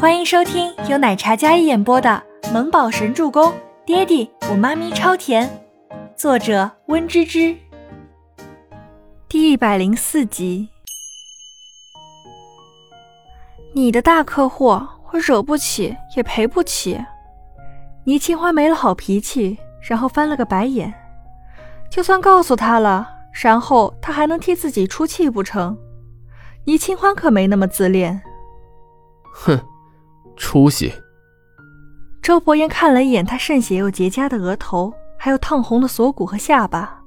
欢迎收听由奶茶嘉一演播的《萌宝神助攻》，爹地我妈咪超甜，作者温芝芝。第一百零四集。你的大客户我惹不起也赔不起。倪清欢没了好脾气，然后翻了个白眼。就算告诉他了，然后他还能替自己出气不成？倪清欢可没那么自恋。哼。出息！周伯言看了一眼他渗血又结痂的额头，还有烫红的锁骨和下巴，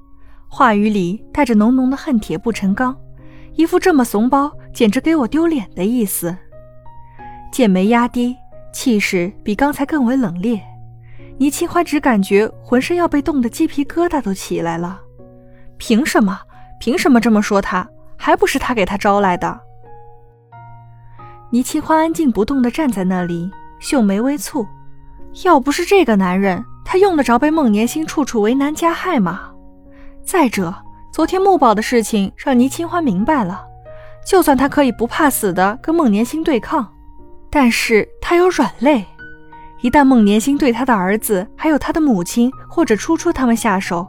话语里带着浓浓的恨铁不成钢，一副这么怂包简直给我丢脸的意思。剑眉压低，气势比刚才更为冷冽。倪清欢只感觉浑身要被冻得鸡皮疙瘩都起来了。凭什么？凭什么这么说他？还不是他给他招来的？倪清欢安静不动地站在那里，秀眉微蹙。要不是这个男人，他用得着被孟年星处处为难加害吗？再者，昨天木宝的事情让倪清欢明白了，就算他可以不怕死的跟孟年星对抗，但是他有软肋，一旦孟年星对他的儿子还有他的母亲或者初初他们下手，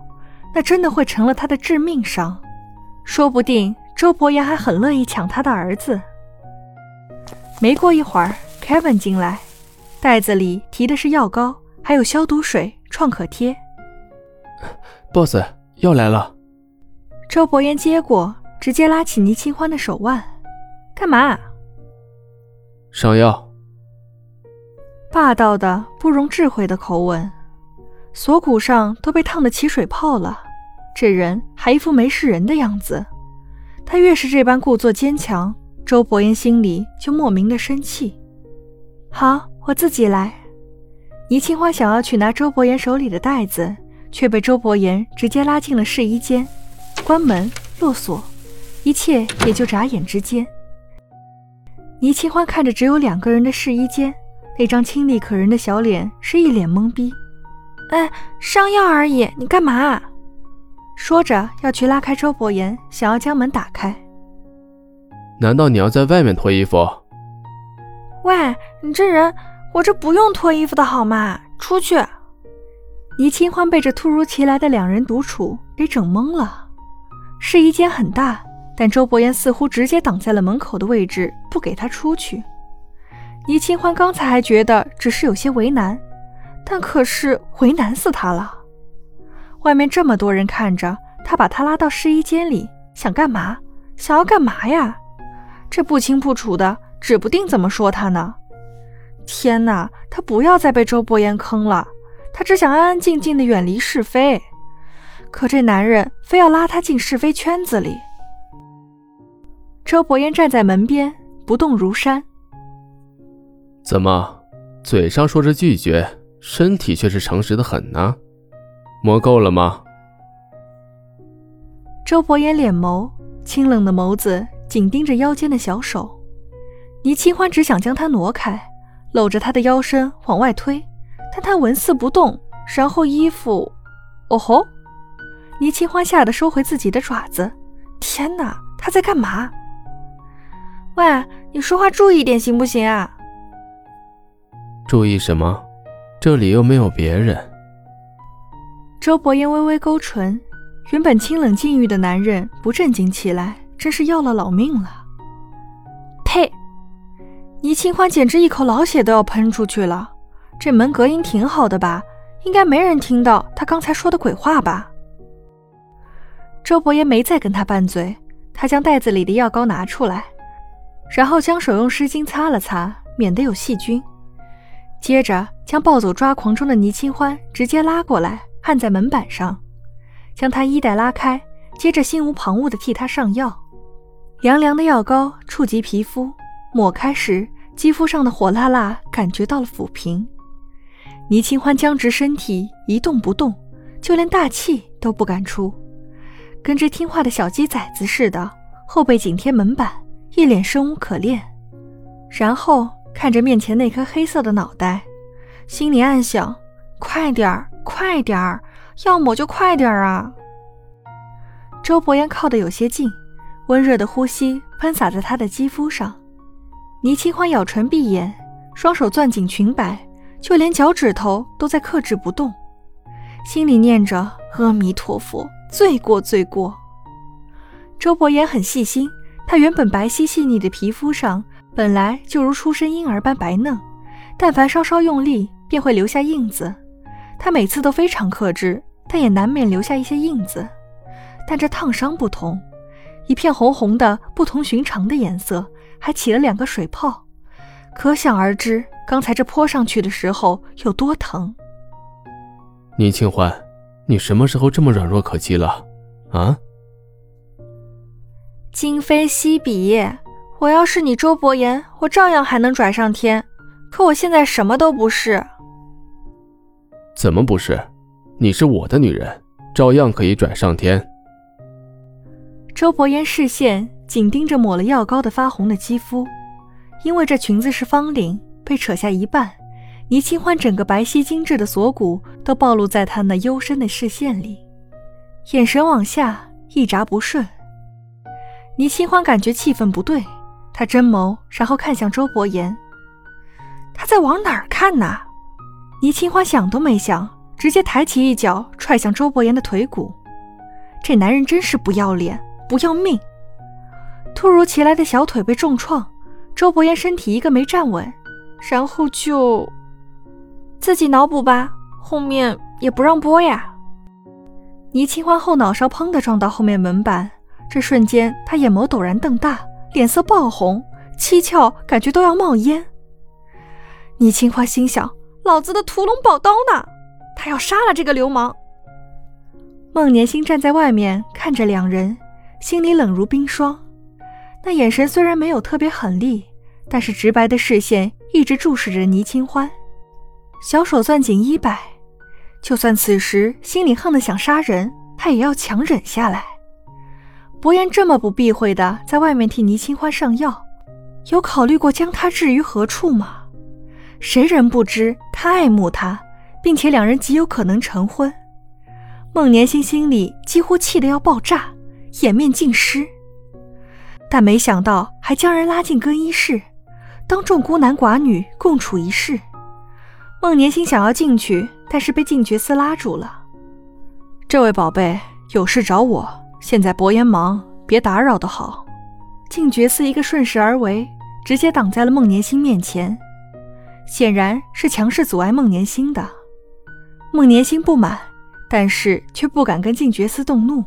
那真的会成了他的致命伤。说不定周伯言还很乐意抢他的儿子。没过一会儿，Kevin 进来，袋子里提的是药膏，还有消毒水、创可贴。Boss，药来了。周伯言接过，直接拉起倪清欢的手腕，干嘛？上药。霸道的不容智慧的口吻，锁骨上都被烫得起水泡了，这人还一副没事人的样子。他越是这般故作坚强。周伯言心里就莫名的生气。好，我自己来。倪清欢想要去拿周伯言手里的袋子，却被周伯言直接拉进了试衣间，关门落锁，一切也就眨眼之间。倪清欢看着只有两个人的试衣间，那张清丽可人的小脸是一脸懵逼。哎，上药而已，你干嘛？说着要去拉开周伯言，想要将门打开。难道你要在外面脱衣服？喂，你这人，我这不用脱衣服的好吗？出去！倪清欢被这突如其来的两人独处给整懵了。试衣间很大，但周伯言似乎直接挡在了门口的位置，不给他出去。倪清欢刚才还觉得只是有些为难，但可是为难死他了。外面这么多人看着，他把他拉到试衣间里，想干嘛？想要干嘛呀？这不清不楚的，指不定怎么说他呢。天哪，他不要再被周伯言坑了。他只想安安静静的远离是非，可这男人非要拉他进是非圈子里。周伯言站在门边，不动如山。怎么，嘴上说着拒绝，身体却是诚实的很呢？摸够了吗？周伯言脸眸，清冷的眸子。紧盯着腰间的小手，倪清欢只想将他挪开，搂着他的腰身往外推，但他纹丝不动。然后衣服，哦吼！倪清欢吓得收回自己的爪子。天哪，他在干嘛？喂，你说话注意点行不行啊？注意什么？这里又没有别人。周伯言微微勾唇，原本清冷禁欲的男人不正经起来。真是要了老命了！呸！倪清欢简直一口老血都要喷出去了。这门隔音挺好的吧？应该没人听到他刚才说的鬼话吧？周伯爷没再跟他拌嘴，他将袋子里的药膏拿出来，然后将手用湿巾擦了擦，免得有细菌。接着将暴走抓狂中的倪清欢直接拉过来，按在门板上，将他衣带拉开，接着心无旁骛地替他上药。凉凉的药膏触及皮肤，抹开时，肌肤上的火辣辣感觉到了抚平。倪清欢僵直身体一动不动，就连大气都不敢出，跟只听话的小鸡崽子似的，后背紧贴门板，一脸生无可恋。然后看着面前那颗黑色的脑袋，心里暗想：快点儿，快点儿，要抹就快点儿啊！周伯言靠得有些近。温热的呼吸喷洒在他的肌肤上，倪清欢咬唇闭眼，双手攥紧裙摆，就连脚趾头都在克制不动，心里念着阿弥陀佛，罪过罪过。周伯言很细心，他原本白皙细腻的皮肤上本来就如出生婴儿般白嫩，但凡稍稍用力便会留下印子。他每次都非常克制，但也难免留下一些印子。但这烫伤不同，一片红红的、不同寻常的颜色，还起了两个水泡，可想而知，刚才这泼上去的时候有多疼。倪清欢，你什么时候这么软弱可欺了？啊？今非昔比，我要是你周伯言，我照样还能拽上天。可我现在什么都不是。怎么不是？你是我的女人，照样可以拽上天。周伯言视线紧盯着抹了药膏的发红的肌肤，因为这裙子是方领，被扯下一半，倪清欢整个白皙精致的锁骨都暴露在他那幽深的视线里，眼神往下一眨不顺。倪清欢感觉气氛不对，他睁眸，然后看向周伯言，他在往哪儿看呢？倪清欢想都没想，直接抬起一脚踹向周伯言的腿骨，这男人真是不要脸。不要命！突如其来的小腿被重创，周伯言身体一个没站稳，然后就自己脑补吧，后面也不让播呀。倪清欢后脑勺砰的撞到后面门板，这瞬间他眼眸陡然瞪大，脸色爆红，七窍感觉都要冒烟。倪清欢心想：老子的屠龙宝刀呢？他要杀了这个流氓。孟年星站在外面看着两人。心里冷如冰霜，那眼神虽然没有特别狠厉，但是直白的视线一直注视着倪清欢，小手攥紧衣摆，就算此时心里恨得想杀人，他也要强忍下来。伯言这么不避讳的在外面替倪清欢上药，有考虑过将他置于何处吗？谁人不知他爱慕她，并且两人极有可能成婚。孟年星心里几乎气得要爆炸。掩面尽失，但没想到还将人拉进更衣室，当众孤男寡女共处一室。孟年星想要进去，但是被静觉司拉住了。这位宝贝有事找我，现在伯言忙，别打扰的好。静觉司一个顺势而为，直接挡在了孟年星面前，显然是强势阻碍孟年星的。孟年星不满，但是却不敢跟静觉司动怒。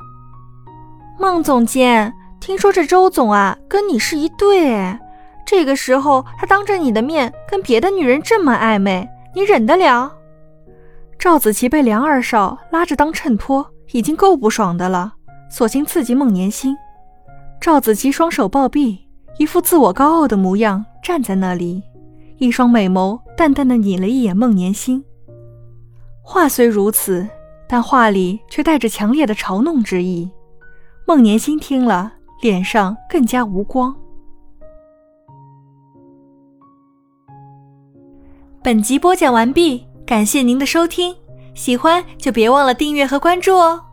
孟总监，听说这周总啊跟你是一对，哎，这个时候他当着你的面跟别的女人这么暧昧，你忍得了？赵子琪被梁二少拉着当衬托，已经够不爽的了，索性刺激孟年心。赵子琪双手抱臂，一副自我高傲的模样，站在那里，一双美眸淡淡的睨了一眼孟年心。话虽如此，但话里却带着强烈的嘲弄之意。孟年心听了，脸上更加无光。本集播讲完毕，感谢您的收听，喜欢就别忘了订阅和关注哦。